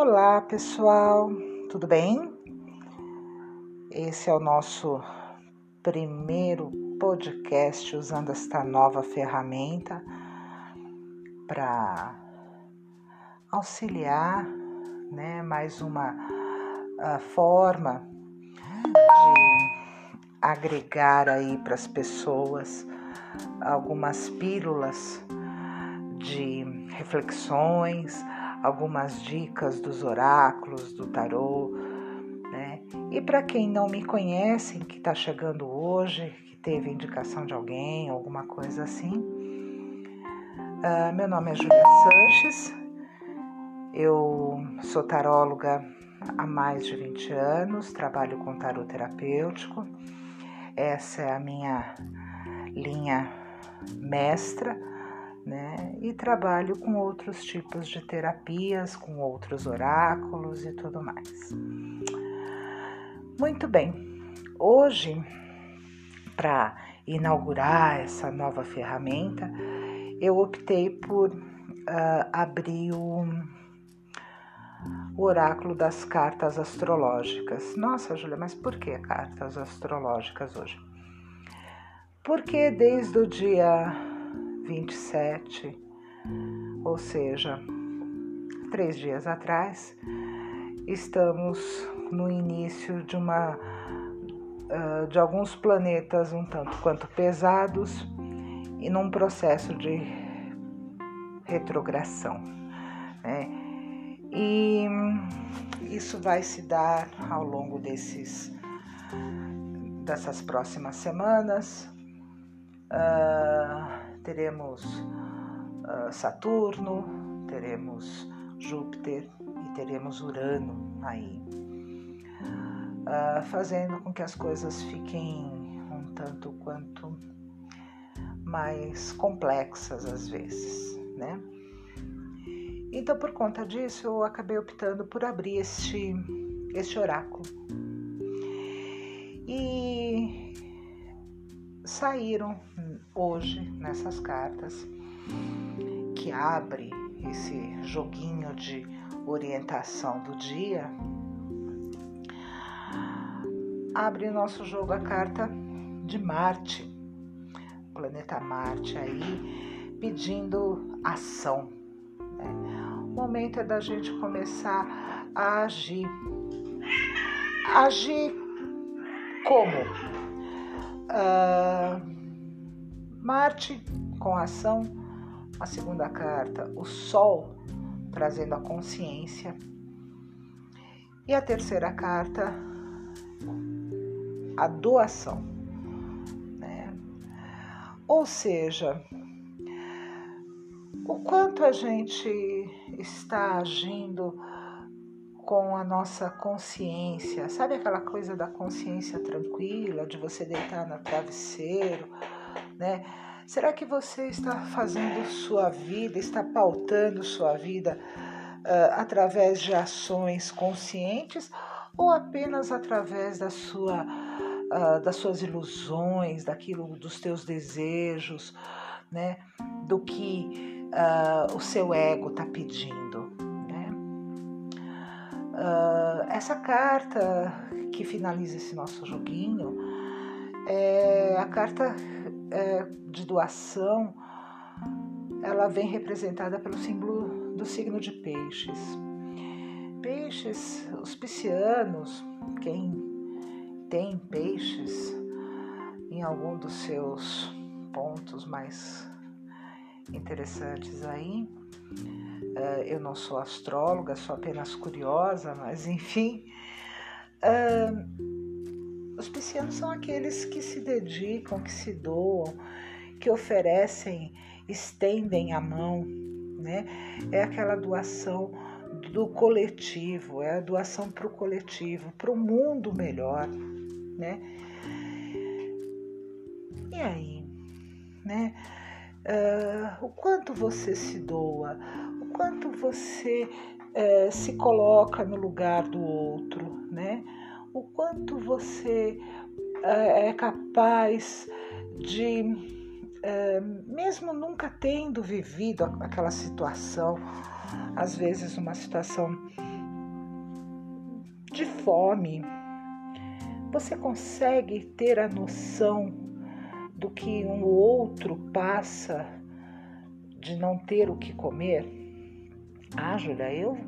Olá, pessoal, tudo bem? Esse é o nosso primeiro podcast usando esta nova ferramenta para auxiliar, né, mais uma uh, forma de agregar aí para as pessoas algumas pílulas de reflexões, algumas dicas dos oráculos, do tarô, né? E para quem não me conhece, que está chegando hoje, que teve indicação de alguém, alguma coisa assim, uh, meu nome é Julia Sanches, eu sou taróloga há mais de 20 anos, trabalho com tarô terapêutico, essa é a minha linha mestra né? E trabalho com outros tipos de terapias, com outros oráculos e tudo mais. Muito bem, hoje, para inaugurar essa nova ferramenta, eu optei por uh, abrir o, o oráculo das cartas astrológicas. Nossa, Júlia, mas por que cartas astrológicas hoje? Porque desde o dia 27, ou seja, três dias atrás, estamos no início de uma uh, de alguns planetas um tanto quanto pesados e num processo de retrogradação. Né? E isso vai se dar ao longo desses dessas próximas semanas. Uh, teremos uh, Saturno, teremos Júpiter e teremos Urano aí, uh, fazendo com que as coisas fiquem um tanto quanto mais complexas às vezes, né? Então, por conta disso, eu acabei optando por abrir este, este oráculo. E saíram hoje nessas cartas que abre esse joguinho de orientação do dia, abre nosso jogo a carta de Marte, planeta Marte aí, pedindo ação. Né? O momento é da gente começar a agir. Agir como? Uh, Marte com ação, a segunda carta, o Sol trazendo a consciência. E a terceira carta, a doação. Né? Ou seja, o quanto a gente está agindo com a nossa consciência, sabe aquela coisa da consciência tranquila, de você deitar no travesseiro né? Será que você está fazendo sua vida, está pautando sua vida uh, através de ações conscientes ou apenas através da sua, uh, das suas ilusões, daquilo, dos teus desejos, né? Do que uh, o seu ego está pedindo? Essa carta que finaliza esse nosso joguinho é a carta é, de doação, ela vem representada pelo símbolo do signo de peixes. Peixes, os piscianos, quem tem peixes em algum dos seus pontos mais interessantes aí. É, eu não sou astróloga, sou apenas curiosa, mas enfim. É, os piscianos são aqueles que se dedicam, que se doam, que oferecem, estendem a mão, né? É aquela doação do coletivo, é a doação para o coletivo, para o mundo melhor, né? E aí, né? Uh, o quanto você se doa, o quanto você uh, se coloca no lugar do outro, né? o quanto você é, é capaz de, é, mesmo nunca tendo vivido aquela situação, às vezes uma situação fome, você consegue ter a noção do que um outro passa de não ter o que comer? Ah, Júlia, eu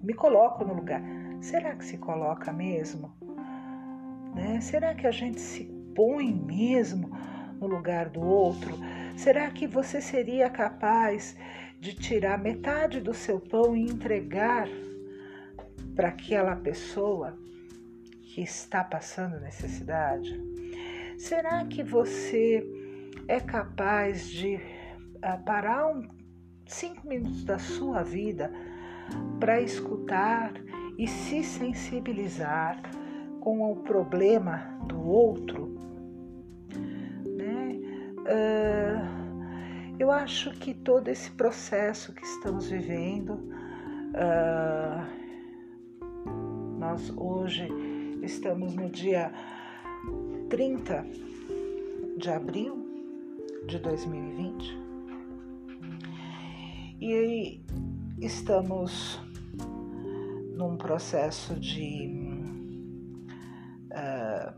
me coloco no lugar. Será que se coloca mesmo? Né? Será que a gente se põe mesmo no lugar do outro? Será que você seria capaz de tirar metade do seu pão e entregar para aquela pessoa que está passando necessidade? Será que você é capaz de uh, parar um, cinco minutos da sua vida para escutar e se sensibilizar com o problema do outro? Né? Uh, eu acho que todo esse processo que estamos vivendo, uh, nós hoje Estamos no dia 30 de abril de 2020 e estamos num processo de uh,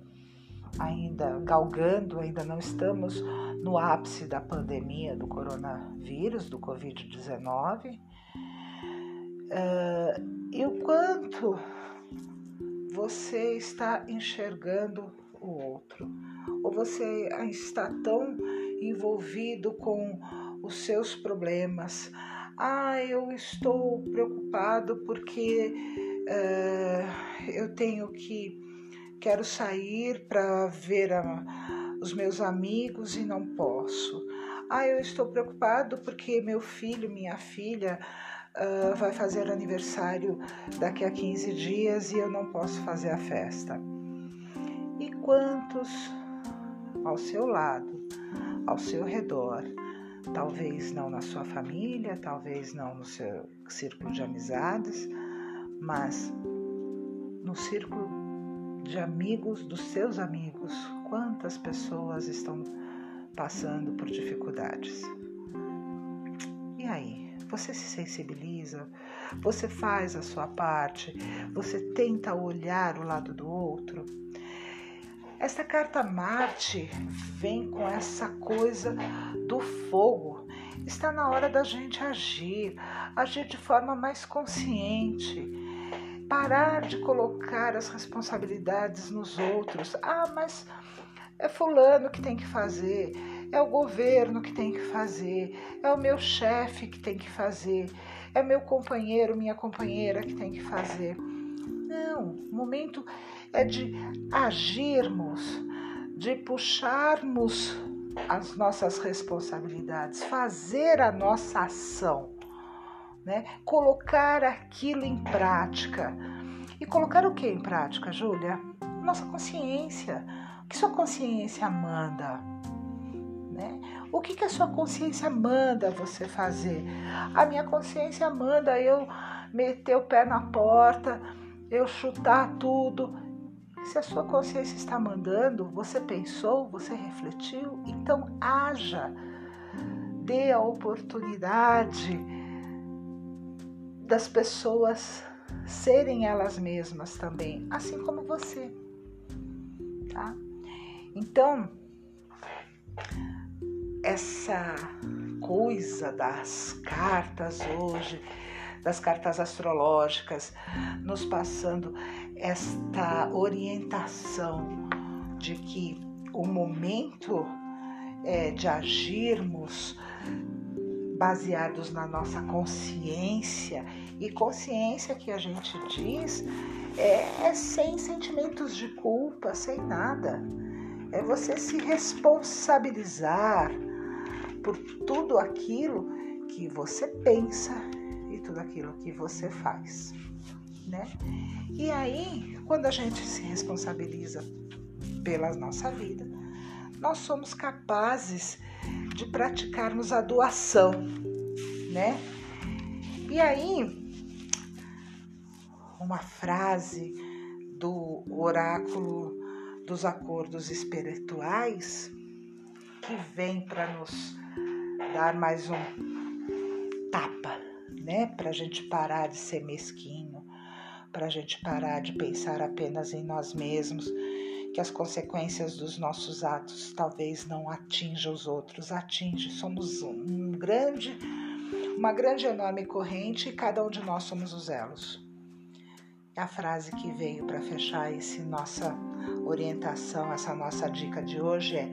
ainda galgando, ainda não estamos no ápice da pandemia do coronavírus, do Covid-19. Uh, e o quanto você está enxergando o outro, ou você está tão envolvido com os seus problemas. Ah, eu estou preocupado porque uh, eu tenho que quero sair para ver a, os meus amigos e não posso. Ah, eu estou preocupado porque meu filho, minha filha uh, vai fazer aniversário daqui a 15 dias e eu não posso fazer a festa. E quantos ao seu lado, ao seu redor, talvez não na sua família, talvez não no seu círculo de amizades, mas no círculo de amigos dos seus amigos, quantas pessoas estão passando por dificuldades. E aí? Você se sensibiliza, você faz a sua parte, você tenta olhar o lado do outro. Esta carta Marte vem com essa coisa do fogo. Está na hora da gente agir, agir de forma mais consciente, parar de colocar as responsabilidades nos outros. Ah, mas é fulano que tem que fazer, é o governo que tem que fazer, é o meu chefe que tem que fazer, é meu companheiro, minha companheira que tem que fazer. Não, momento é de agirmos, de puxarmos as nossas responsabilidades, fazer a nossa ação, né? colocar aquilo em prática. E colocar o que em prática, Júlia? Nossa consciência. O que sua consciência manda? Né? O que, que a sua consciência manda você fazer? A minha consciência manda eu meter o pé na porta, eu chutar tudo. Se a sua consciência está mandando, você pensou, você refletiu, então haja, dê a oportunidade das pessoas serem elas mesmas também, assim como você, tá? Então, essa coisa das cartas hoje, das cartas astrológicas, nos passando esta orientação de que o momento é, de agirmos baseados na nossa consciência e consciência que a gente diz é, é sem sentimentos de culpa, sem nada. É você se responsabilizar por tudo aquilo que você pensa tudo aquilo que você faz, né? E aí, quando a gente se responsabiliza pela nossa vida, nós somos capazes de praticarmos a doação, né? E aí, uma frase do oráculo dos acordos espirituais que vem para nos dar mais um tapa, né? Para a gente parar de ser mesquinho, para a gente parar de pensar apenas em nós mesmos, que as consequências dos nossos atos talvez não atinjam os outros, atinge. Somos um grande, uma grande enorme corrente e cada um de nós somos os elos. A frase que veio para fechar esse nossa orientação, essa nossa dica de hoje é: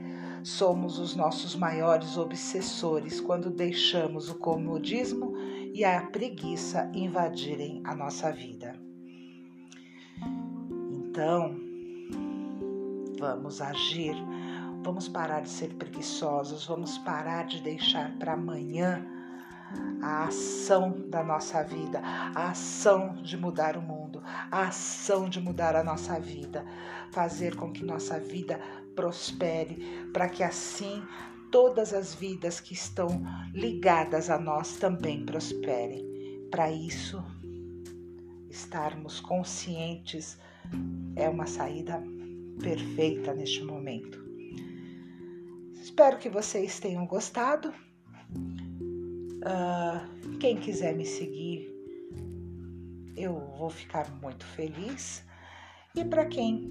somos os nossos maiores obsessores quando deixamos o comodismo e a preguiça invadirem a nossa vida. Então, vamos agir, vamos parar de ser preguiçosos, vamos parar de deixar para amanhã a ação da nossa vida, a ação de mudar o mundo, a ação de mudar a nossa vida, fazer com que nossa vida prospere, para que assim todas as vidas que estão ligadas a nós também prosperem. Para isso, estarmos conscientes é uma saída perfeita neste momento. Espero que vocês tenham gostado. Uh, quem quiser me seguir, eu vou ficar muito feliz. E para quem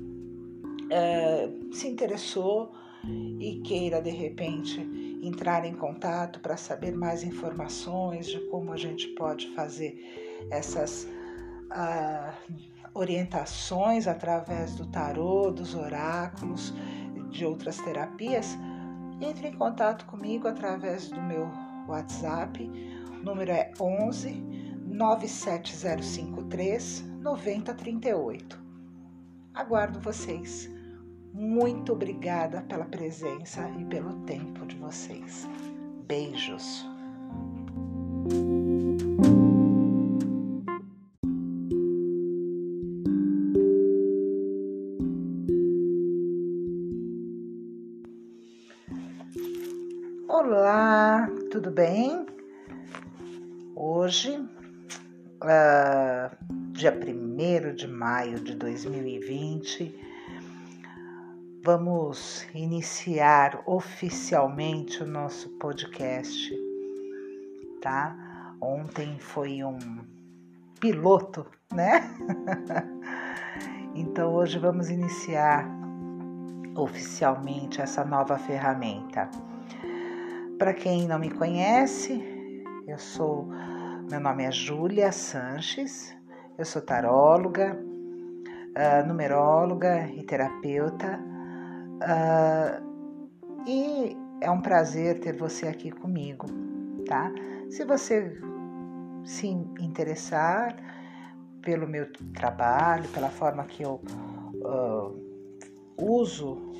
uh, se interessou e queira de repente entrar em contato para saber mais informações de como a gente pode fazer essas uh, orientações através do tarô, dos oráculos, de outras terapias, entre em contato comigo através do meu WhatsApp. O número é 11 97053 9038. Aguardo vocês. Muito obrigada pela presença e pelo tempo de vocês. Beijos. Olá, tudo bem? Hoje, uh, dia 1 de maio de 2020, vamos iniciar oficialmente o nosso podcast, tá? Ontem foi um piloto, né? então hoje vamos iniciar oficialmente essa nova ferramenta. Para quem não me conhece, eu sou, meu nome é Júlia Sanches, eu sou taróloga, uh, numeróloga e terapeuta. Uh, e é um prazer ter você aqui comigo, tá? Se você se interessar pelo meu trabalho, pela forma que eu uh, uso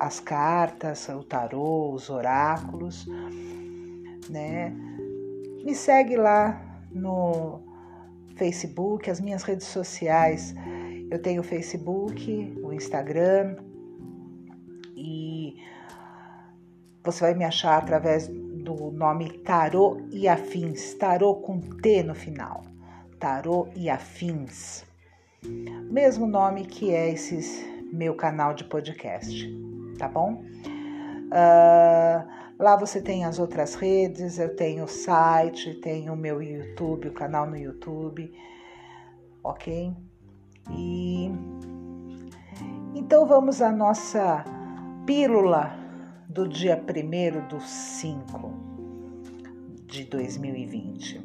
as cartas, o tarô, os oráculos, né? Me segue lá no Facebook, as minhas redes sociais. Eu tenho o Facebook, o Instagram você vai me achar através do nome Tarô e Afins, Tarô com T no final. Tarô e Afins. Mesmo nome que é esses meu canal de podcast, tá bom? Uh, lá você tem as outras redes, eu tenho o site, tenho o meu YouTube, o canal no YouTube, ok? E então vamos à nossa pílula do dia 1 do 5 de 2020.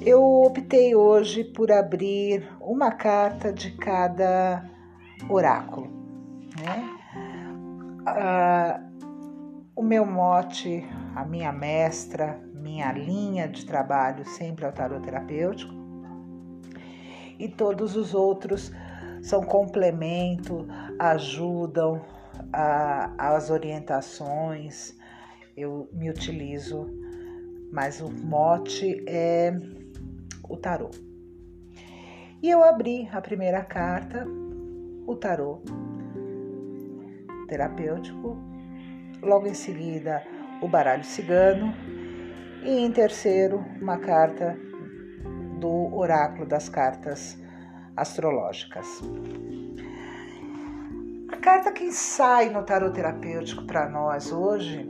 Eu optei hoje por abrir uma carta de cada oráculo. Né? Ah, o meu mote, a minha mestra, minha linha de trabalho sempre é o tarot terapêutico e todos os outros são complemento, ajudam a, as orientações. Eu me utilizo, mas o mote é o tarô. E eu abri a primeira carta o tarô terapêutico, logo em seguida o baralho cigano e em terceiro uma carta do oráculo das cartas astrológicas. Carta que sai no tarô terapêutico para nós hoje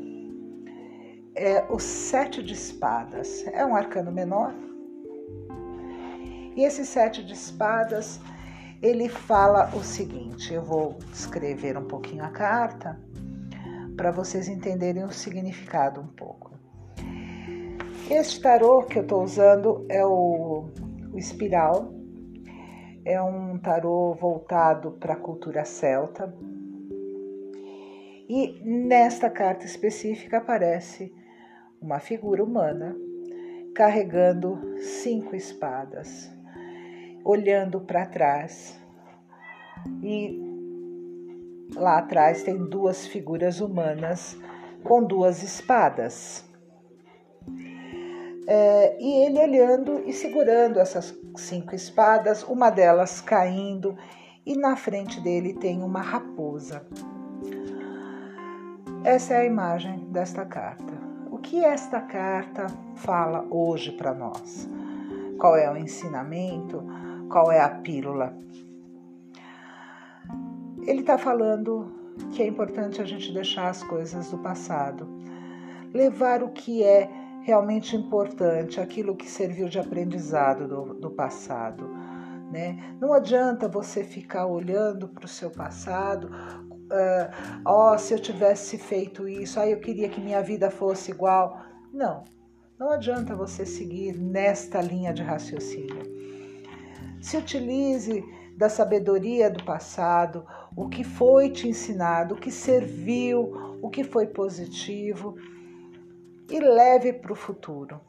é o Sete de Espadas. É um arcano menor E esse sete de espadas, ele fala o seguinte: eu vou escrever um pouquinho a carta para vocês entenderem o significado um pouco. Este tarô que eu estou usando é o, o Espiral, é um tarô voltado para a cultura celta. E nesta carta específica aparece uma figura humana carregando cinco espadas, olhando para trás. E lá atrás tem duas figuras humanas com duas espadas. É, e ele olhando e segurando essas cinco espadas, uma delas caindo, e na frente dele tem uma raposa. Essa é a imagem desta carta. O que esta carta fala hoje para nós? Qual é o ensinamento? Qual é a pílula? Ele está falando que é importante a gente deixar as coisas do passado, levar o que é realmente importante, aquilo que serviu de aprendizado do, do passado. Né? Não adianta você ficar olhando para o seu passado, uh, oh, se eu tivesse feito isso, ah, eu queria que minha vida fosse igual. Não, não adianta você seguir nesta linha de raciocínio. Se utilize da sabedoria do passado, o que foi te ensinado, o que serviu, o que foi positivo e leve para o futuro.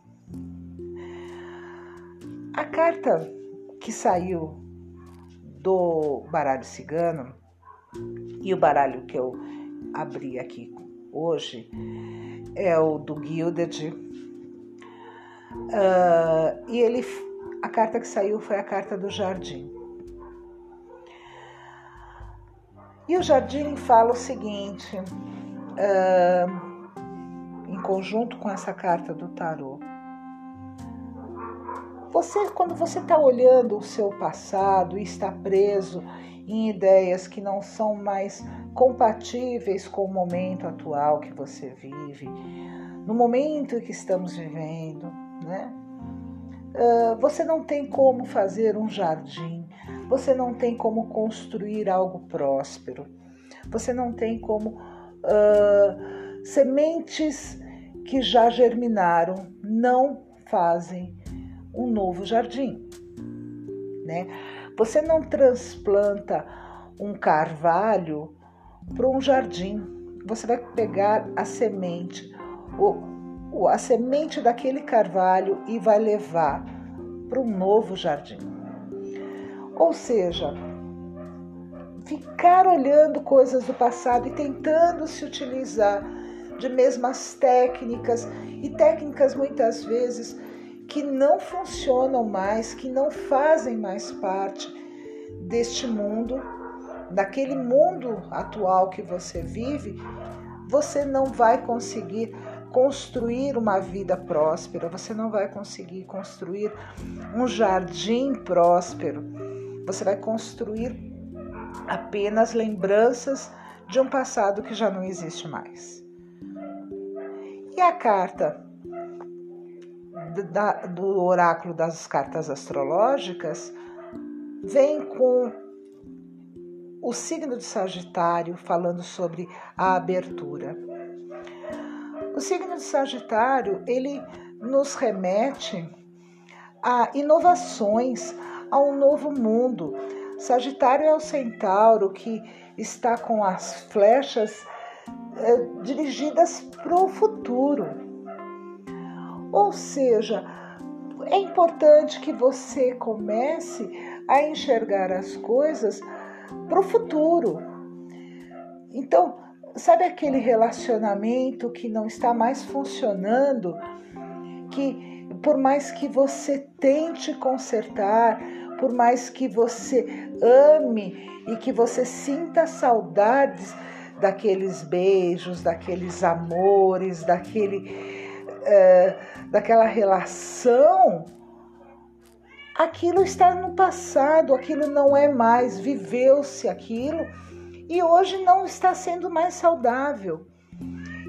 A carta que saiu do baralho cigano e o baralho que eu abri aqui hoje é o do Gilded. Uh, e ele, a carta que saiu foi a carta do jardim. E o jardim fala o seguinte: uh, conjunto com essa carta do tarô. Você, quando você está olhando o seu passado e está preso em ideias que não são mais compatíveis com o momento atual que você vive, no momento que estamos vivendo, né? Uh, você não tem como fazer um jardim, você não tem como construir algo próspero, você não tem como uh, Sementes que já germinaram não fazem um novo jardim, né? Você não transplanta um carvalho para um jardim. Você vai pegar a semente, o, a semente daquele carvalho e vai levar para um novo jardim. Ou seja, ficar olhando coisas do passado e tentando se utilizar de mesmas técnicas e técnicas muitas vezes que não funcionam mais, que não fazem mais parte deste mundo, daquele mundo atual que você vive, você não vai conseguir construir uma vida próspera, você não vai conseguir construir um jardim próspero. Você vai construir apenas lembranças de um passado que já não existe mais. E a carta do oráculo das cartas astrológicas vem com o signo de Sagitário falando sobre a abertura. O signo de Sagitário, ele nos remete a inovações, a um novo mundo. Sagitário é o centauro que está com as flechas é, dirigidas para o futuro. Ou seja, é importante que você comece a enxergar as coisas para o futuro. Então, sabe aquele relacionamento que não está mais funcionando, que por mais que você tente consertar, por mais que você ame e que você sinta saudades, daqueles beijos, daqueles amores, daquele, é, daquela relação, aquilo está no passado, aquilo não é mais, viveu-se aquilo e hoje não está sendo mais saudável.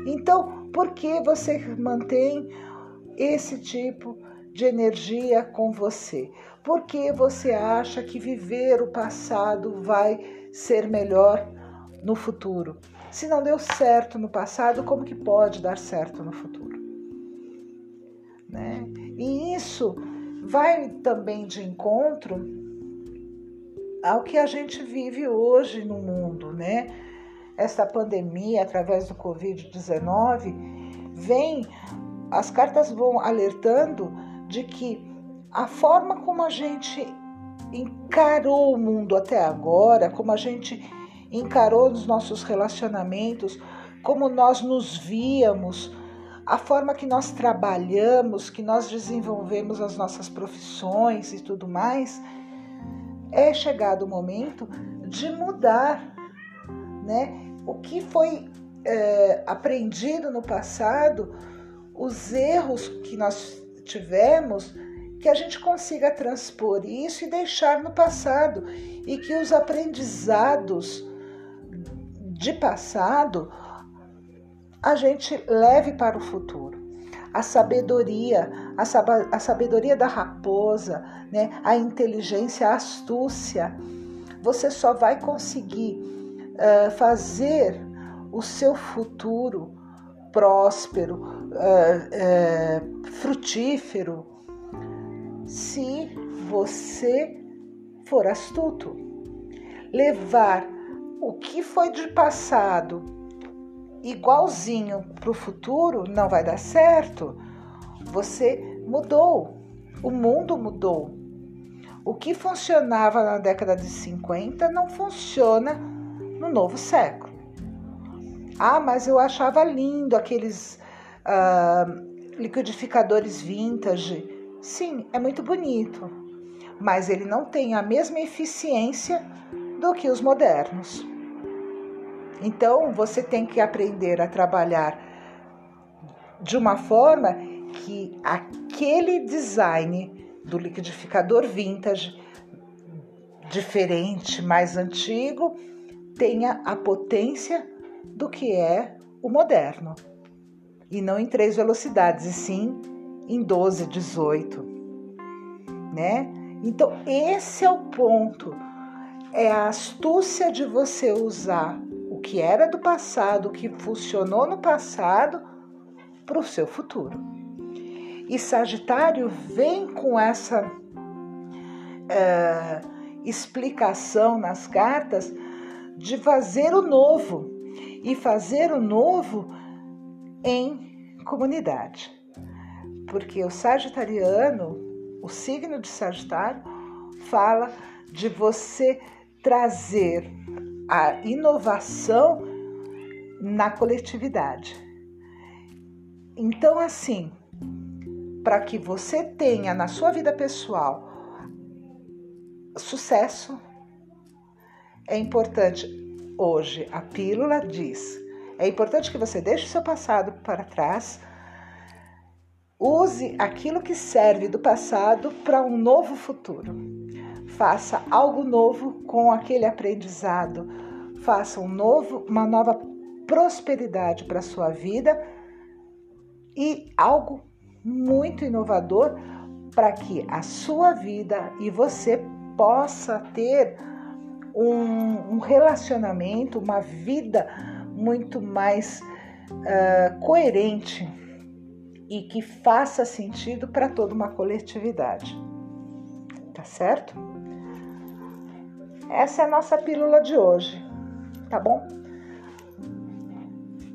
Então, por que você mantém esse tipo de energia com você? porque você acha que viver o passado vai ser melhor no futuro. Se não deu certo no passado, como que pode dar certo no futuro? Né? E isso vai também de encontro ao que a gente vive hoje no mundo, né? Esta pandemia, através do Covid-19, vem, as cartas vão alertando de que a forma como a gente encarou o mundo até agora, como a gente encarou os nossos relacionamentos, como nós nos víamos, a forma que nós trabalhamos, que nós desenvolvemos as nossas profissões e tudo mais, é chegado o momento de mudar, né? O que foi é, aprendido no passado, os erros que nós tivemos, que a gente consiga transpor isso e deixar no passado e que os aprendizados de passado a gente leve para o futuro. A sabedoria, a, sab a sabedoria da raposa, né? a inteligência, a astúcia. Você só vai conseguir uh, fazer o seu futuro próspero, uh, uh, frutífero, se você for astuto. Levar o que foi de passado igualzinho para o futuro não vai dar certo. Você mudou, o mundo mudou. O que funcionava na década de 50 não funciona no novo século. Ah, mas eu achava lindo aqueles uh, liquidificadores vintage. Sim, é muito bonito, mas ele não tem a mesma eficiência do que os modernos. Então você tem que aprender a trabalhar de uma forma que aquele design do liquidificador vintage, diferente, mais antigo, tenha a potência do que é o moderno. E não em três velocidades, e sim em 12, 18. Né? Então, esse é o ponto é a astúcia de você usar que era do passado, que funcionou no passado, para o seu futuro. E Sagitário vem com essa é, explicação nas cartas de fazer o novo e fazer o novo em comunidade. Porque o Sagitariano, o signo de Sagitário, fala de você trazer a inovação na coletividade. Então, assim, para que você tenha na sua vida pessoal sucesso, é importante hoje a pílula diz: é importante que você deixe o seu passado para trás, use aquilo que serve do passado para um novo futuro. Faça algo novo com aquele aprendizado. Faça um novo, uma nova prosperidade para a sua vida e algo muito inovador para que a sua vida e você possa ter um, um relacionamento, uma vida muito mais uh, coerente e que faça sentido para toda uma coletividade. Tá certo? Essa é a nossa pílula de hoje, tá bom?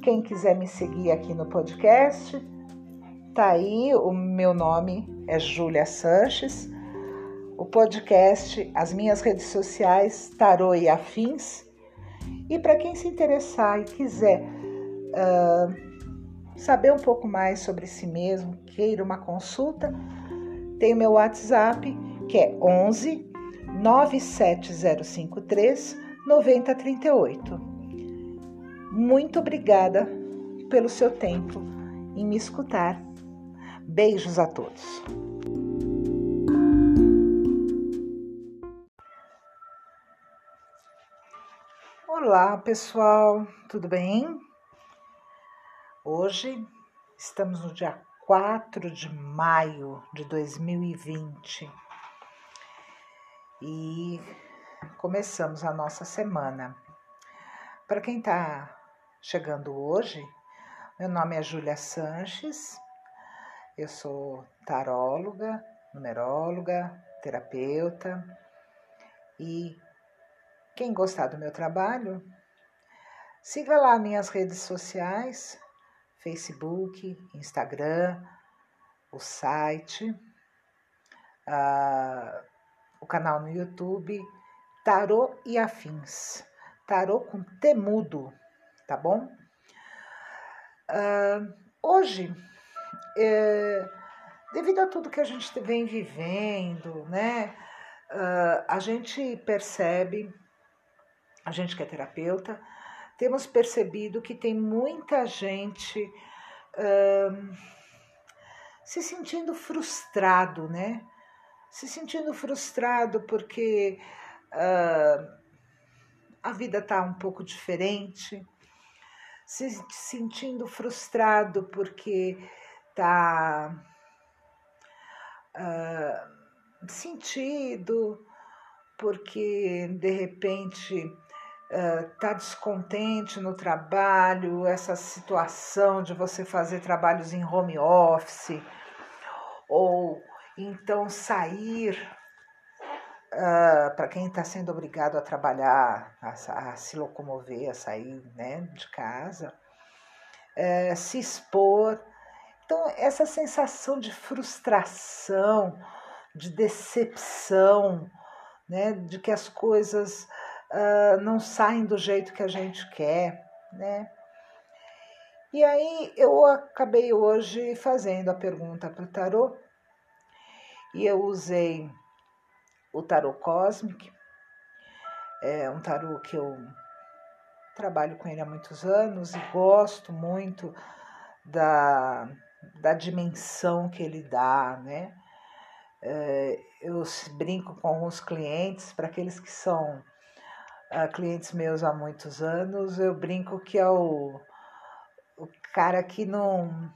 Quem quiser me seguir aqui no podcast, tá aí, o meu nome é Júlia Sanches. O podcast, as minhas redes sociais, Tarô e Afins. E para quem se interessar e quiser uh, saber um pouco mais sobre si mesmo, queira uma consulta, tem o meu WhatsApp, que é 11 97053 9038. Muito obrigada pelo seu tempo em me escutar. Beijos a todos. Olá, pessoal, tudo bem? Hoje estamos no dia 4 de maio de 2020 e começamos a nossa semana. Para quem está chegando hoje, meu nome é Júlia Sanches, eu sou taróloga, numeróloga, terapeuta e quem gostar do meu trabalho, siga lá minhas redes sociais, Facebook, Instagram, o site, uh, o canal no YouTube, Tarô e Afins. Tarô com temudo, tá bom? Uh, hoje, é, devido a tudo que a gente vem vivendo, né? Uh, a gente percebe, a gente que é terapeuta, temos percebido que tem muita gente uh, se sentindo frustrado, né? Se sentindo frustrado porque uh, a vida está um pouco diferente, se sentindo frustrado porque está uh, sentido, porque de repente está uh, descontente no trabalho, essa situação de você fazer trabalhos em home office, ou então sair uh, para quem está sendo obrigado a trabalhar, a, a, se locomover, a sair né, de casa, uh, se expor. Então, essa sensação de frustração, de decepção, né, de que as coisas uh, não saem do jeito que a gente quer, né? E aí eu acabei hoje fazendo a pergunta para o tarô e eu usei o tarô Cosmic, é um tarô que eu trabalho com ele há muitos anos e gosto muito da, da dimensão que ele dá, né? É, eu brinco com alguns clientes, para aqueles que são uh, clientes meus há muitos anos, eu brinco que é o, o cara que não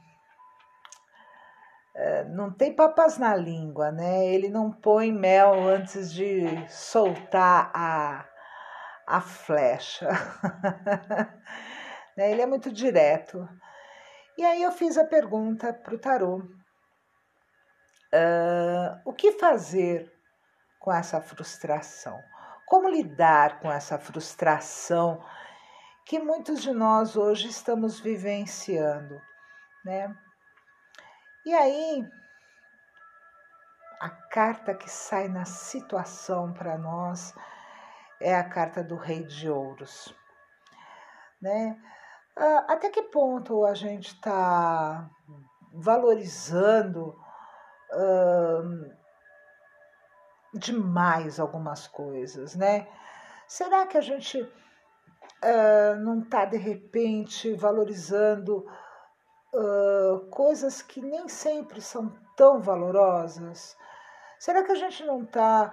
não tem papas na língua, né? Ele não põe mel antes de soltar a, a flecha. Né? Ele é muito direto. E aí eu fiz a pergunta para o tarô: uh, o que fazer com essa frustração? Como lidar com essa frustração que muitos de nós hoje estamos vivenciando, né? E aí, a carta que sai na situação para nós é a carta do Rei de Ouros, né? Ah, até que ponto a gente está valorizando demais algumas coisas, né? Será que a gente uh, não está de repente valorizando uh, coisas que nem sempre são tão valorosas? Será que a gente não está,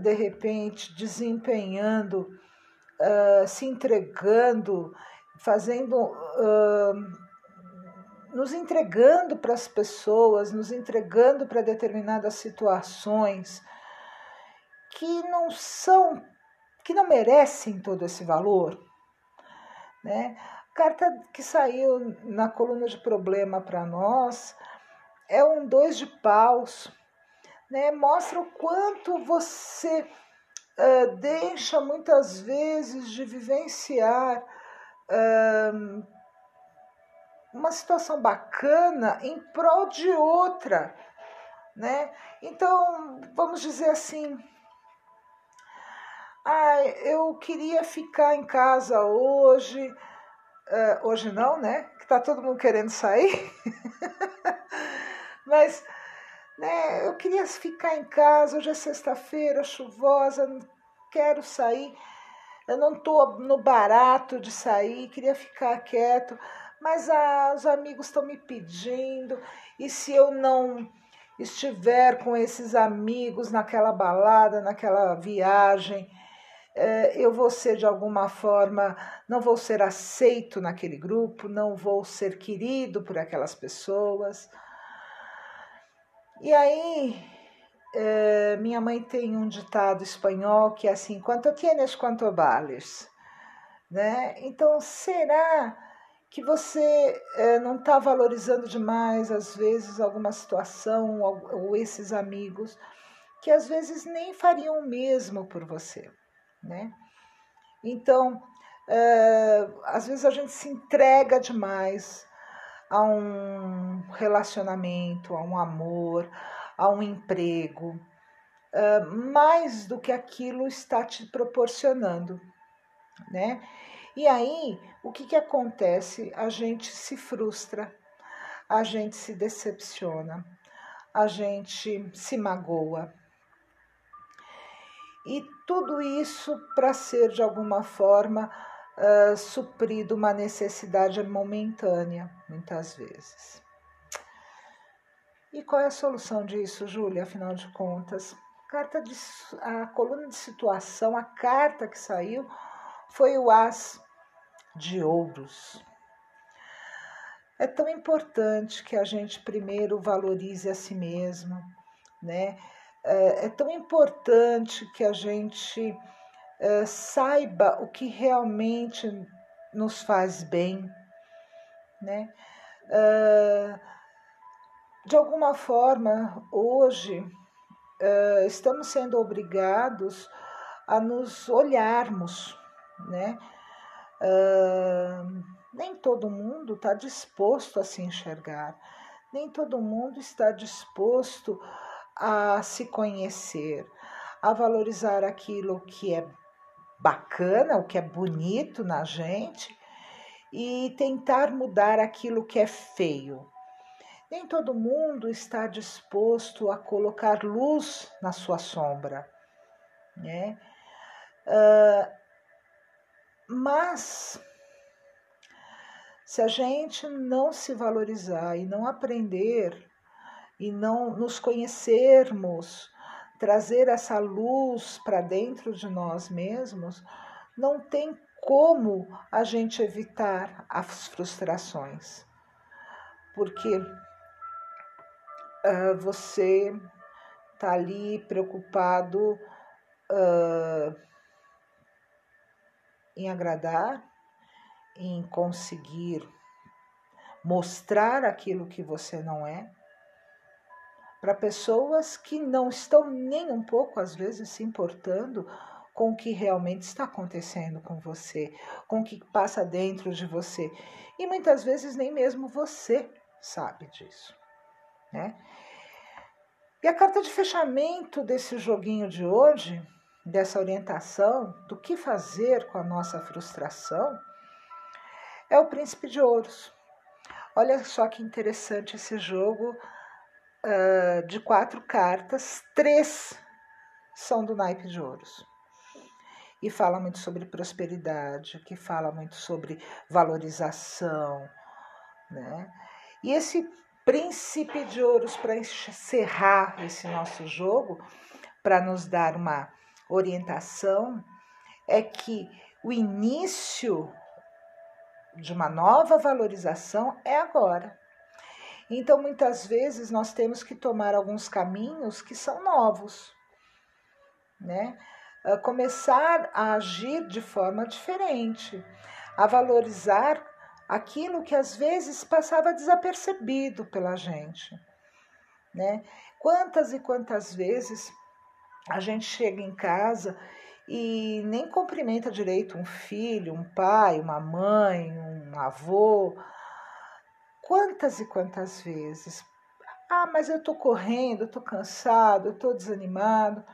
de repente, desempenhando, uh, se entregando, fazendo. Uh, nos entregando para as pessoas, nos entregando para determinadas situações que não são, que não merecem todo esse valor, né? Carta que saiu na coluna de problema para nós é um dois de paus, né? Mostra o quanto você uh, deixa muitas vezes de vivenciar uh, uma situação bacana em prol de outra, né? Então, vamos dizer assim, ah, eu queria ficar em casa hoje, Uh, hoje não, né? Que tá todo mundo querendo sair. Mas né, eu queria ficar em casa, hoje é sexta-feira, chuvosa, não quero sair. Eu não tô no barato de sair, queria ficar quieto, mas ah, os amigos estão me pedindo, e se eu não estiver com esses amigos naquela balada, naquela viagem, eu vou ser de alguma forma, não vou ser aceito naquele grupo, não vou ser querido por aquelas pessoas. E aí é, minha mãe tem um ditado espanhol que é assim: quanto tienes, quanto vales. Né? Então, será que você é, não está valorizando demais, às vezes, alguma situação ou, esses amigos que às vezes nem fariam o mesmo por você, né? Então, é, às vezes a gente se entrega demais a um relacionamento, a um amor, a um emprego, é, mais do que aquilo está te proporcionando, né? E aí, o que, que acontece? A gente se frustra, a gente se decepciona, a gente se magoa. E tudo isso para ser de alguma forma uh, suprido uma necessidade momentânea, muitas vezes. E qual é a solução disso, Júlia? Afinal de contas, carta de, a coluna de situação, a carta que saiu foi o As de Ouros. É tão importante que a gente primeiro valorize a si mesmo, né? É, é tão importante que a gente é, saiba o que realmente nos faz bem, né? É, de alguma forma, hoje, é, estamos sendo obrigados a nos olharmos, né? Uh, nem todo mundo está disposto a se enxergar, nem todo mundo está disposto a se conhecer, a valorizar aquilo que é bacana, o que é bonito na gente e tentar mudar aquilo que é feio. Nem todo mundo está disposto a colocar luz na sua sombra, né? Uh, mas se a gente não se valorizar e não aprender e não nos conhecermos, trazer essa luz para dentro de nós mesmos, não tem como a gente evitar as frustrações. Porque uh, você está ali preocupado. Uh, em agradar, em conseguir mostrar aquilo que você não é, para pessoas que não estão nem um pouco, às vezes, se importando com o que realmente está acontecendo com você, com o que passa dentro de você. E muitas vezes nem mesmo você sabe disso, né? E a carta de fechamento desse joguinho de hoje dessa orientação do que fazer com a nossa frustração é o Príncipe de Ouros. Olha só que interessante esse jogo uh, de quatro cartas, três são do naipe de ouros. E fala muito sobre prosperidade, que fala muito sobre valorização, né? E esse príncipe de ouros, para encerrar esse nosso jogo, para nos dar uma orientação é que o início de uma nova valorização é agora. Então, muitas vezes, nós temos que tomar alguns caminhos que são novos, né? Começar a agir de forma diferente, a valorizar aquilo que às vezes passava desapercebido pela gente, né? Quantas e quantas vezes a gente chega em casa e nem cumprimenta direito um filho, um pai, uma mãe, um avô. Quantas e quantas vezes? Ah, mas eu tô correndo, tô cansado, tô desanimado.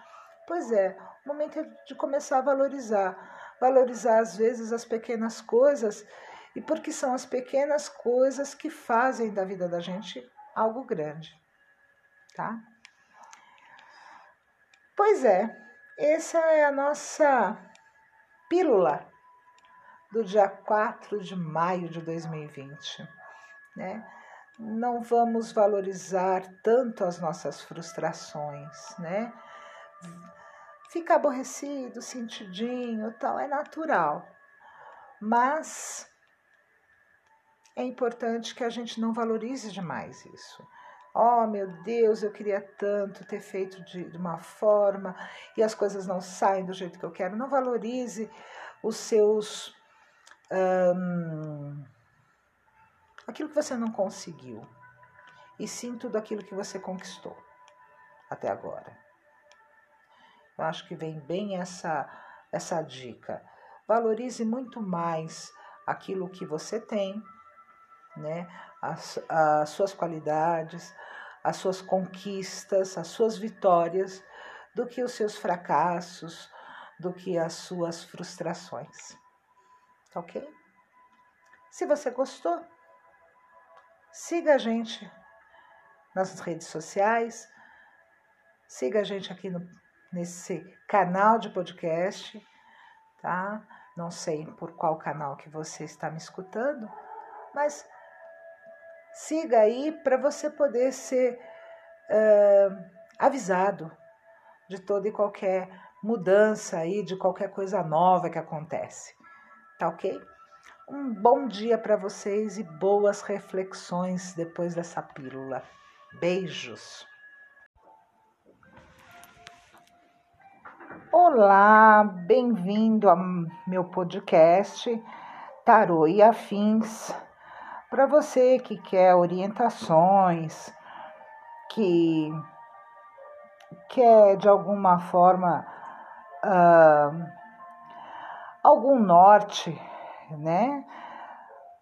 Pois é, o momento é de começar a valorizar. Valorizar às vezes as pequenas coisas, e porque são as pequenas coisas que fazem da vida da gente algo grande, tá? Pois é, essa é a nossa pílula do dia 4 de maio de 2020. Né? Não vamos valorizar tanto as nossas frustrações, né? Ficar aborrecido, sentidinho, tal, é natural. Mas é importante que a gente não valorize demais isso. Oh, meu Deus, eu queria tanto ter feito de, uma forma e as coisas não saem do jeito que eu quero. Não valorize os seus. Um, aquilo que você não conseguiu, e sim tudo aquilo que você conquistou até agora. Eu acho que vem bem essa, essa dica. Valorize muito mais aquilo que você tem, né? as, as suas qualidades, as suas conquistas, as suas vitórias, do que os seus fracassos, do que as suas frustrações. Tá ok? Se você gostou, siga a gente nas redes sociais, siga a gente aqui no, nesse canal de podcast, tá? Não sei por qual canal que você está me escutando, mas siga aí para você poder ser uh, avisado de toda e qualquer mudança aí, de qualquer coisa nova que acontece. Tá ok? Um bom dia para vocês e boas reflexões depois dessa pílula. Beijos! Olá, bem-vindo ao meu podcast Tarô e Afins para você que quer orientações, que quer de alguma forma uh, algum norte, né?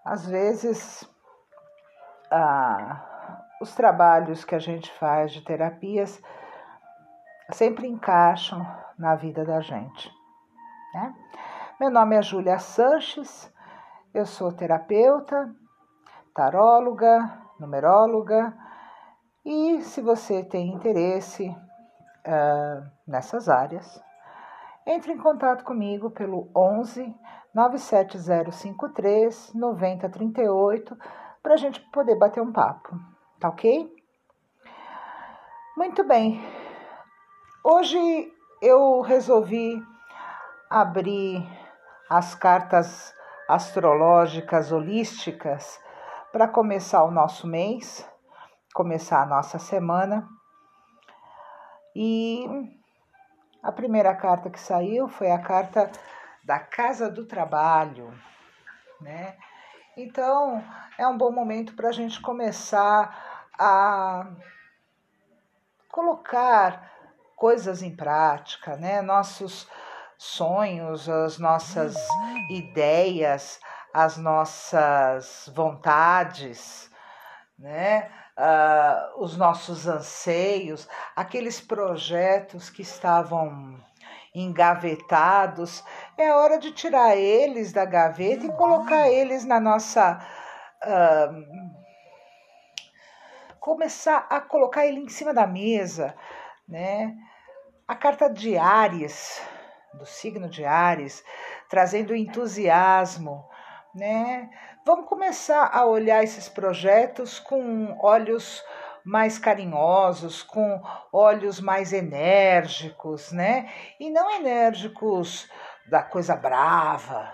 Às vezes uh, os trabalhos que a gente faz de terapias sempre encaixam na vida da gente. Né? Meu nome é Júlia Sanches, eu sou terapeuta taróloga, numeróloga, e se você tem interesse uh, nessas áreas, entre em contato comigo pelo 11 97053 9038 para a gente poder bater um papo, tá ok? Muito bem, hoje eu resolvi abrir as cartas astrológicas holísticas para começar o nosso mês, começar a nossa semana. E a primeira carta que saiu foi a carta da Casa do Trabalho, né? Então é um bom momento para a gente começar a colocar coisas em prática, né? Nossos sonhos, as nossas ideias, as nossas vontades, né? Uh, os nossos anseios, aqueles projetos que estavam engavetados, é hora de tirar eles da gaveta e colocar eles na nossa. Uh, começar a colocar ele em cima da mesa, né? A carta de Ares, do signo de Ares, trazendo entusiasmo, né? Vamos começar a olhar esses projetos com olhos mais carinhosos, com olhos mais enérgicos, né? E não enérgicos da coisa brava,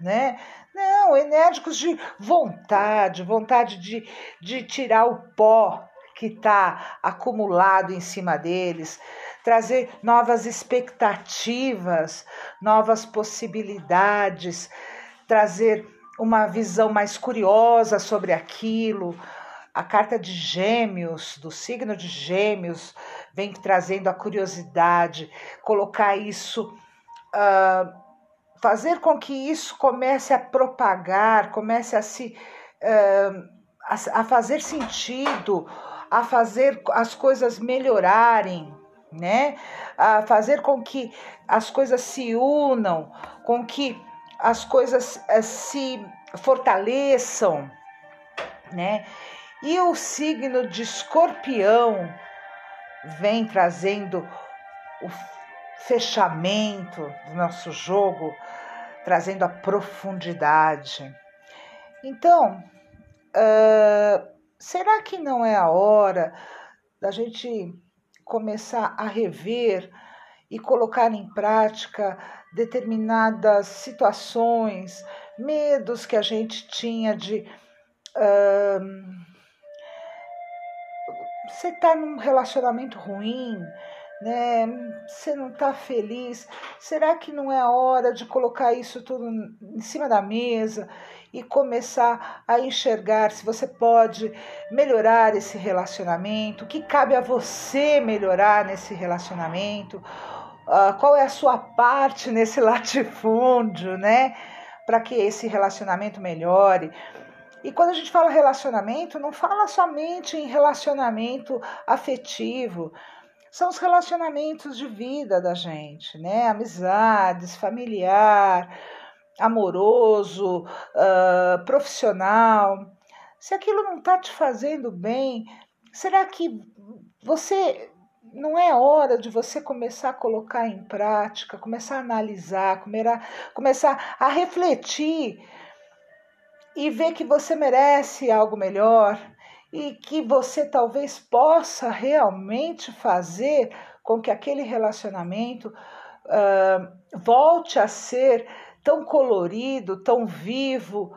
né? Não, enérgicos de vontade, vontade de, de tirar o pó que está acumulado em cima deles, trazer novas expectativas, novas possibilidades, trazer uma visão mais curiosa sobre aquilo. A carta de Gêmeos, do signo de Gêmeos, vem trazendo a curiosidade, colocar isso, uh, fazer com que isso comece a propagar, comece a se. Uh, a, a fazer sentido, a fazer as coisas melhorarem, né? A fazer com que as coisas se unam, com que as coisas eh, se fortaleçam, né? E o signo de escorpião vem trazendo o fechamento do nosso jogo, trazendo a profundidade. Então, uh, será que não é a hora da gente começar a rever e colocar em prática determinadas situações, medos que a gente tinha de. Uh, Você está num relacionamento ruim, né? Você não está feliz. Será que não é a hora de colocar isso tudo em cima da mesa e começar a enxergar se você pode melhorar esse relacionamento? O que cabe a você melhorar nesse relacionamento? Uh, qual é a sua parte nesse latifúndio, né? Para que esse relacionamento melhore. E quando a gente fala relacionamento, não fala somente em relacionamento afetivo, são os relacionamentos de vida da gente, né? Amizades, familiar, amoroso, uh, profissional. Se aquilo não está te fazendo bem, será que você não é hora de você começar a colocar em prática, começar a analisar, começar a refletir e ver que você merece algo melhor, e que você talvez possa realmente fazer com que aquele relacionamento uh, volte a ser tão colorido, tão vivo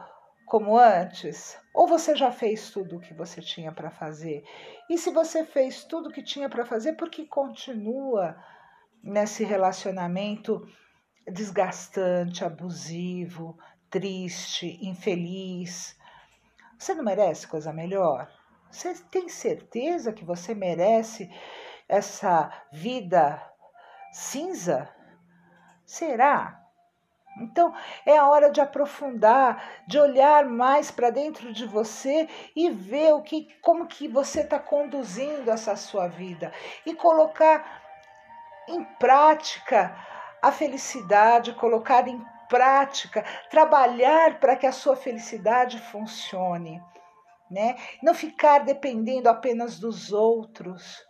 como antes? Ou você já fez tudo o que você tinha para fazer? E se você fez tudo o que tinha para fazer, por que continua nesse relacionamento desgastante, abusivo, triste, infeliz? Você não merece coisa melhor? Você tem certeza que você merece essa vida cinza? Será? Então é a hora de aprofundar, de olhar mais para dentro de você e ver o que, como que você está conduzindo essa sua vida e colocar em prática a felicidade, colocar em prática, trabalhar para que a sua felicidade funcione né? Não ficar dependendo apenas dos outros,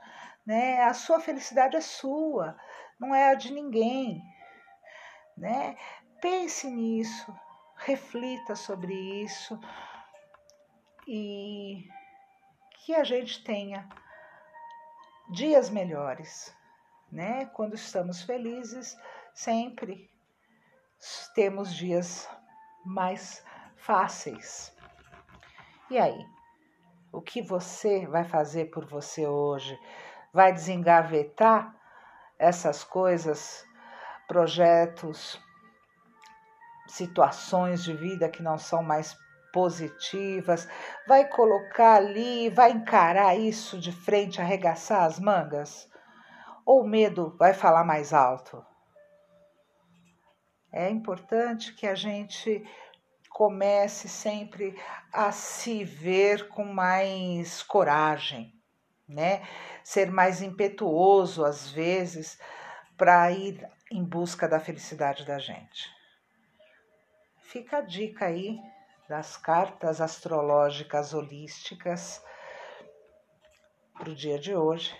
né? A sua felicidade é sua, não é a de ninguém, né? Pense nisso, reflita sobre isso e que a gente tenha dias melhores, né? Quando estamos felizes, sempre temos dias mais fáceis. E aí? O que você vai fazer por você hoje? Vai desengavetar essas coisas, projetos, situações de vida que não são mais positivas? Vai colocar ali, vai encarar isso de frente, arregaçar as mangas? Ou o medo vai falar mais alto? É importante que a gente comece sempre a se ver com mais coragem, né? Ser mais impetuoso às vezes para ir em busca da felicidade da gente. Fica a dica aí das cartas astrológicas holísticas para o dia de hoje.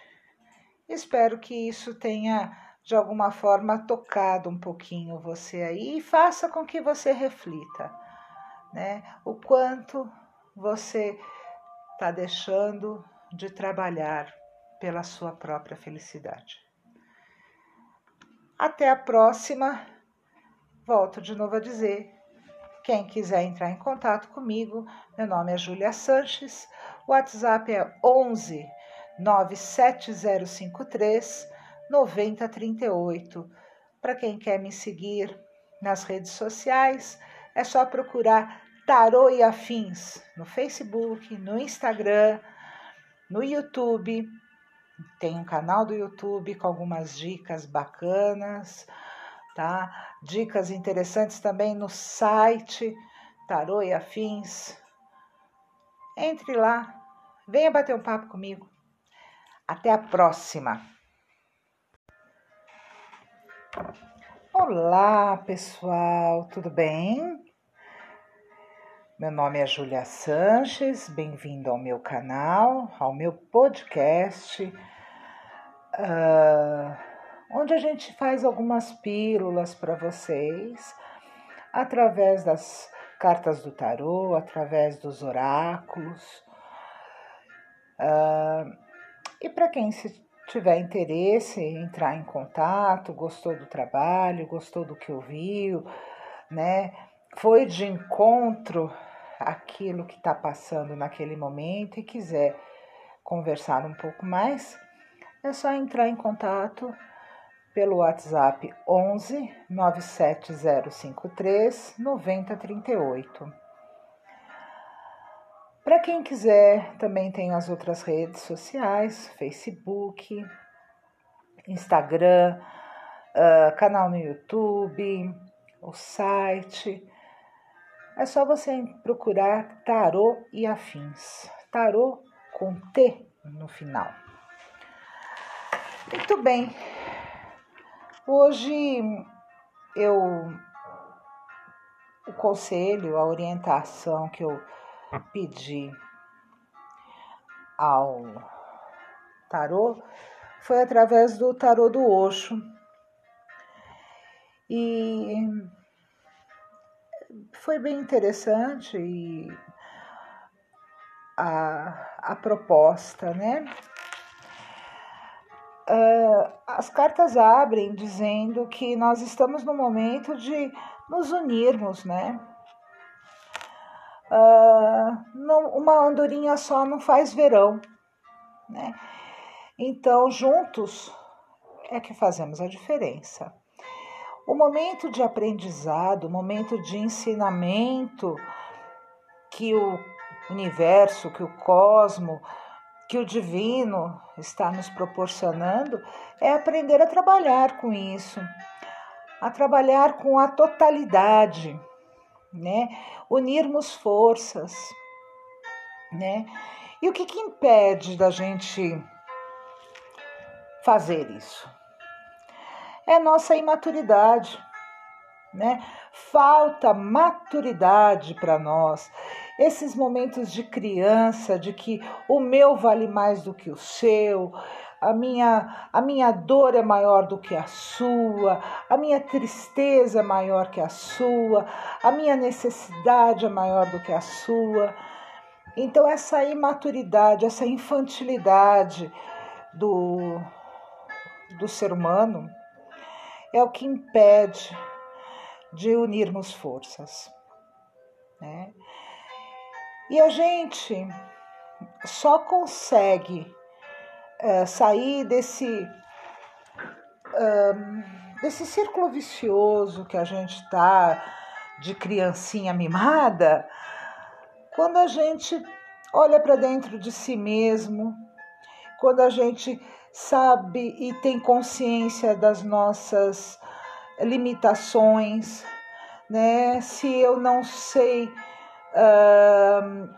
Espero que isso tenha de alguma forma tocado um pouquinho você aí e faça com que você reflita né? O quanto você está deixando de trabalhar pela sua própria felicidade. Até a próxima. Volto de novo a dizer. Quem quiser entrar em contato comigo, meu nome é Júlia Sanches, o WhatsApp é 11 97053 9038. Para quem quer me seguir nas redes sociais, é só procurar Tarô e Afins no Facebook, no Instagram, no YouTube. Tem um canal do YouTube com algumas dicas bacanas, tá? Dicas interessantes também no site Tarô e Afins. Entre lá, venha bater um papo comigo. Até a próxima! Olá, pessoal, tudo bem? Meu nome é Júlia Sanches, bem-vindo ao meu canal, ao meu podcast, uh, onde a gente faz algumas pílulas para vocês através das cartas do tarô, através dos oráculos. Uh, e para quem se tiver interesse em entrar em contato, gostou do trabalho, gostou do que ouviu, né? Foi de encontro aquilo que está passando naquele momento e quiser conversar um pouco mais, é só entrar em contato pelo WhatsApp 11 97053 9038. Para quem quiser, também tem as outras redes sociais: Facebook, Instagram, uh, canal no YouTube, o site. É só você procurar Tarô e Afins. Tarô com T no final. Muito bem. Hoje eu o conselho, a orientação que eu pedi ao tarô foi através do tarô do Oxo. E foi bem interessante e a, a proposta, né? Uh, as cartas abrem dizendo que nós estamos no momento de nos unirmos, né? Uh, não, uma andorinha só não faz verão, né? Então, juntos é que fazemos a diferença. O momento de aprendizado, o momento de ensinamento que o universo, que o cosmo, que o divino está nos proporcionando é aprender a trabalhar com isso, a trabalhar com a totalidade, né? Unirmos forças, né? E o que, que impede da gente fazer isso? É nossa imaturidade, né? Falta maturidade para nós. Esses momentos de criança, de que o meu vale mais do que o seu, a minha, a minha dor é maior do que a sua, a minha tristeza é maior que a sua, a minha necessidade é maior do que a sua. Então, essa imaturidade, essa infantilidade do, do ser humano é o que impede de unirmos forças. Né? E a gente só consegue é, sair desse, desse círculo vicioso que a gente está de criancinha mimada quando a gente olha para dentro de si mesmo, quando a gente sabe e tem consciência das nossas limitações, né? Se eu não sei uh,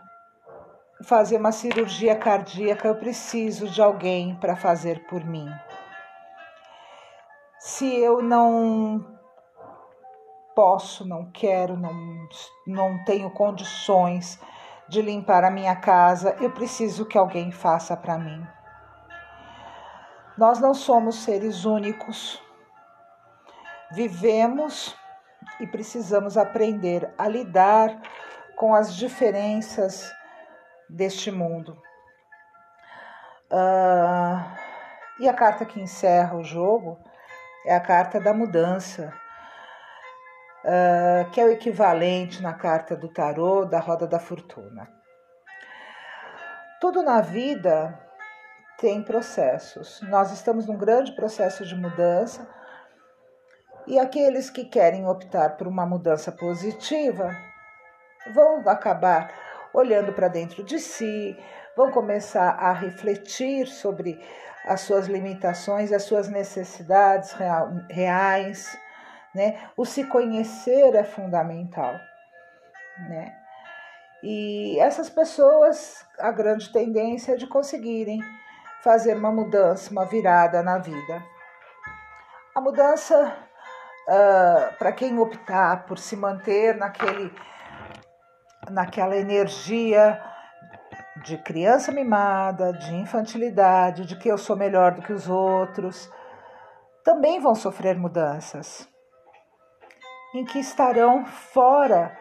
fazer uma cirurgia cardíaca, eu preciso de alguém para fazer por mim. Se eu não posso, não quero, não, não tenho condições de limpar a minha casa, eu preciso que alguém faça para mim. Nós não somos seres únicos. Vivemos e precisamos aprender a lidar com as diferenças deste mundo. Uh, e a carta que encerra o jogo é a carta da mudança, uh, que é o equivalente na carta do tarô da roda da fortuna. Tudo na vida tem processos. Nós estamos num grande processo de mudança e aqueles que querem optar por uma mudança positiva vão acabar olhando para dentro de si, vão começar a refletir sobre as suas limitações, as suas necessidades reais, né? O se conhecer é fundamental, né? E essas pessoas, a grande tendência é de conseguirem fazer uma mudança, uma virada na vida. A mudança, uh, para quem optar por se manter naquele, naquela energia de criança mimada, de infantilidade, de que eu sou melhor do que os outros, também vão sofrer mudanças, em que estarão fora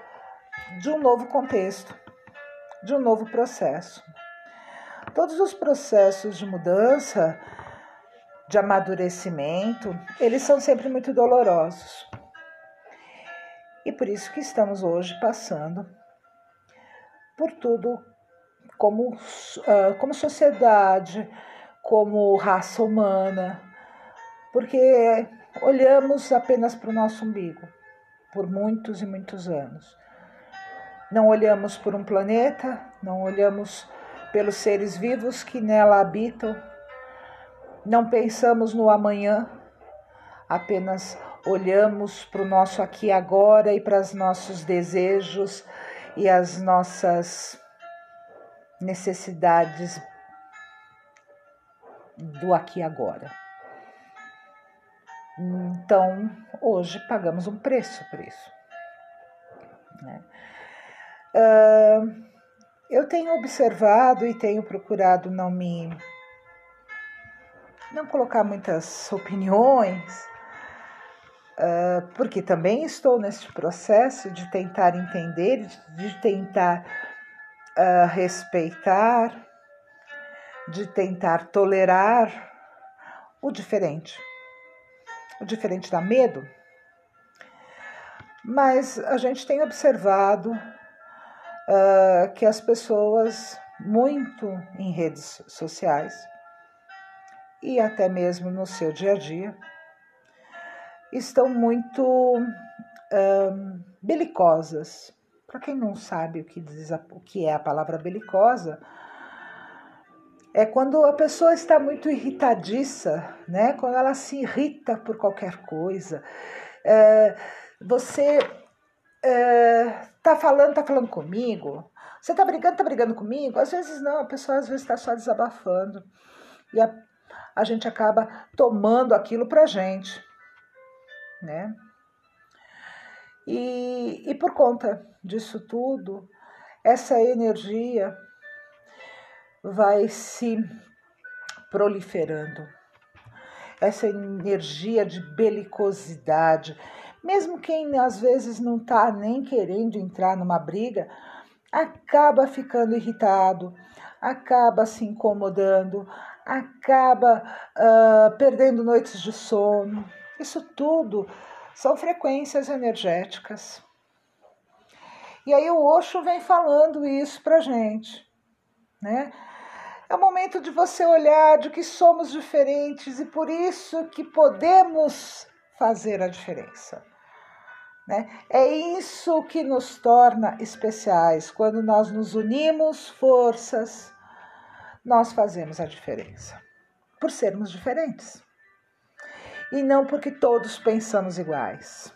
de um novo contexto, de um novo processo. Todos os processos de mudança, de amadurecimento, eles são sempre muito dolorosos. E por isso que estamos hoje passando por tudo como, uh, como sociedade, como raça humana, porque olhamos apenas para o nosso umbigo por muitos e muitos anos. Não olhamos por um planeta, não olhamos pelos seres vivos que nela habitam, não pensamos no amanhã, apenas olhamos para o nosso aqui e agora e para os nossos desejos e as nossas necessidades do aqui e agora. Então, hoje pagamos um preço por isso. Né? Uh, eu tenho observado e tenho procurado não me não colocar muitas opiniões, uh, porque também estou nesse processo de tentar entender, de tentar uh, respeitar, de tentar tolerar o diferente. O diferente dá medo, mas a gente tem observado uh, que as pessoas, muito em redes sociais e até mesmo no seu dia a dia, estão muito uh, belicosas. Para quem não sabe o que, diz a, o que é a palavra belicosa, é quando a pessoa está muito irritadiça, né? Quando ela se irrita por qualquer coisa. É, você tá falando, tá falando comigo? Você tá brigando, tá brigando comigo? Às vezes não, a pessoa às vezes está só desabafando. E a, a gente acaba tomando aquilo pra gente, né? E, e por conta disso tudo, essa energia vai se proliferando. Essa energia de belicosidade, mesmo quem às vezes não está nem querendo entrar numa briga, acaba ficando irritado, acaba se incomodando, acaba uh, perdendo noites de sono. Isso tudo são frequências energéticas. E aí o Osho vem falando isso para gente, né? É o momento de você olhar de que somos diferentes e por isso que podemos fazer a diferença. Né? É isso que nos torna especiais. Quando nós nos unimos forças, nós fazemos a diferença. Por sermos diferentes. E não porque todos pensamos iguais.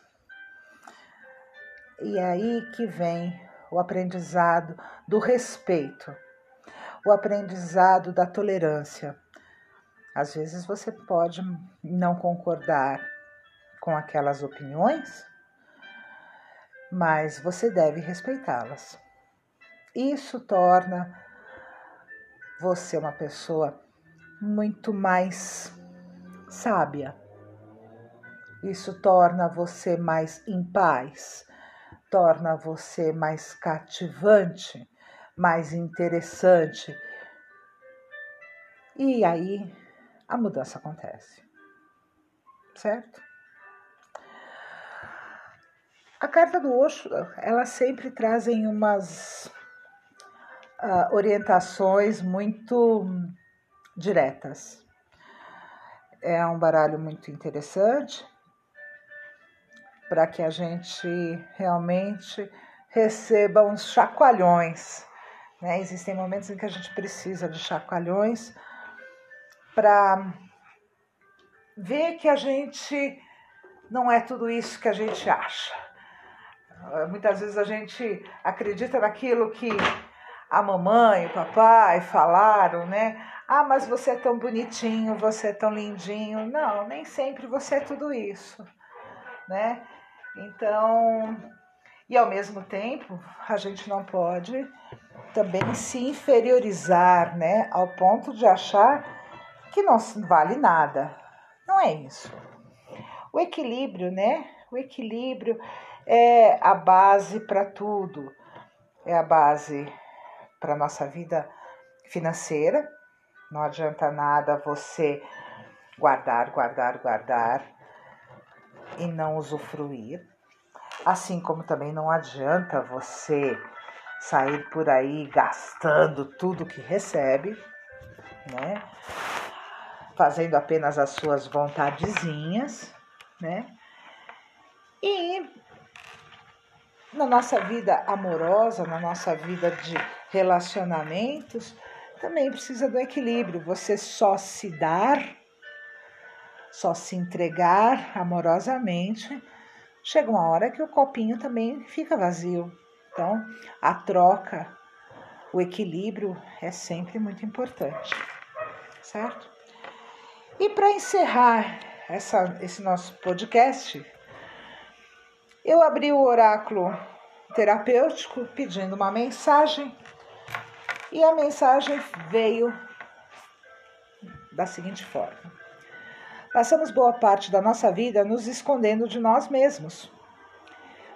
E é aí que vem o aprendizado do respeito, o aprendizado da tolerância. Às vezes você pode não concordar com aquelas opiniões, mas você deve respeitá-las. Isso torna você uma pessoa muito mais sábia. Isso torna você mais em paz, torna você mais cativante, mais interessante. E aí a mudança acontece. Certo? A carta do Osho, ela sempre trazem umas uh, orientações muito diretas. É um baralho muito interessante para que a gente realmente receba uns chacoalhões. Né? Existem momentos em que a gente precisa de chacoalhões para ver que a gente não é tudo isso que a gente acha. Muitas vezes a gente acredita naquilo que a mamãe, o papai falaram, né? Ah, mas você é tão bonitinho, você é tão lindinho. Não, nem sempre você é tudo isso, né? Então, e ao mesmo tempo, a gente não pode também se inferiorizar, né, ao ponto de achar que não vale nada. Não é isso. O equilíbrio, né? O equilíbrio é a base para tudo. É a base para nossa vida financeira. Não adianta nada você guardar, guardar, guardar e não usufruir. Assim como também não adianta você sair por aí gastando tudo que recebe, né? Fazendo apenas as suas vontadezinhas, né? E na nossa vida amorosa, na nossa vida de relacionamentos, também precisa do equilíbrio. Você só se dar, só se entregar amorosamente, chega uma hora que o copinho também fica vazio. Então, a troca, o equilíbrio é sempre muito importante, certo? E para encerrar essa, esse nosso podcast, eu abri o oráculo terapêutico pedindo uma mensagem e a mensagem veio da seguinte forma: Passamos boa parte da nossa vida nos escondendo de nós mesmos,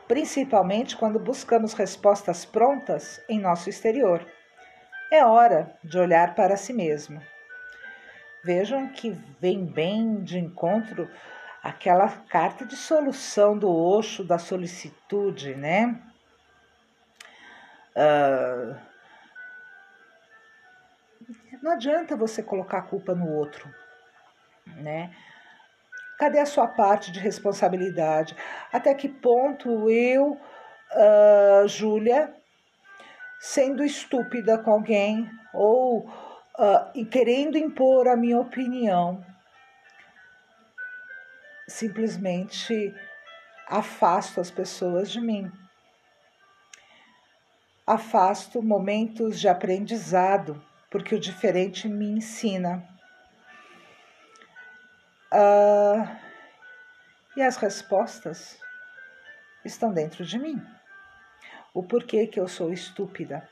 principalmente quando buscamos respostas prontas em nosso exterior. É hora de olhar para si mesmo. Vejam que vem bem de encontro aquela carta de solução do Oxo da solicitude, né? Uh, não adianta você colocar a culpa no outro, né? Cadê a sua parte de responsabilidade? Até que ponto eu, uh, Júlia, sendo estúpida com alguém ou uh, querendo impor a minha opinião, simplesmente afasto as pessoas de mim. Afasto momentos de aprendizado, porque o diferente me ensina. Uh, e as respostas estão dentro de mim. O porquê que eu sou estúpida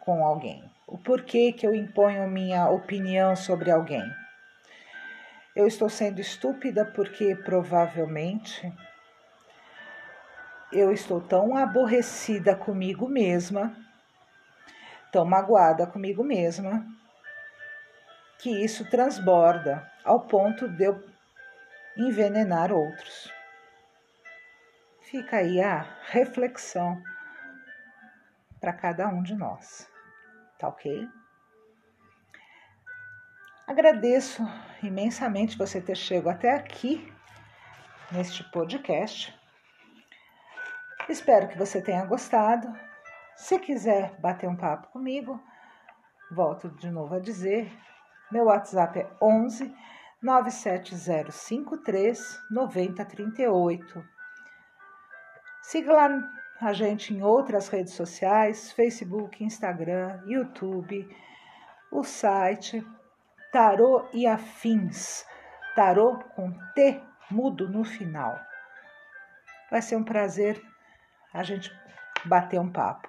com alguém. O porquê que eu imponho minha opinião sobre alguém eu estou sendo estúpida porque provavelmente eu estou tão aborrecida comigo mesma, tão magoada comigo mesma, que isso transborda ao ponto de eu envenenar outros. Fica aí a reflexão para cada um de nós, tá ok? Agradeço imensamente você ter chegado até aqui neste podcast. Espero que você tenha gostado. Se quiser bater um papo comigo, volto de novo a dizer: meu WhatsApp é 11 97053 9038. Siga lá a gente em outras redes sociais: Facebook, Instagram, YouTube, o site tarô e afins. Tarô com T mudo no final. Vai ser um prazer a gente bater um papo.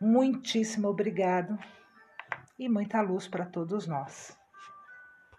Muitíssimo obrigado e muita luz para todos nós.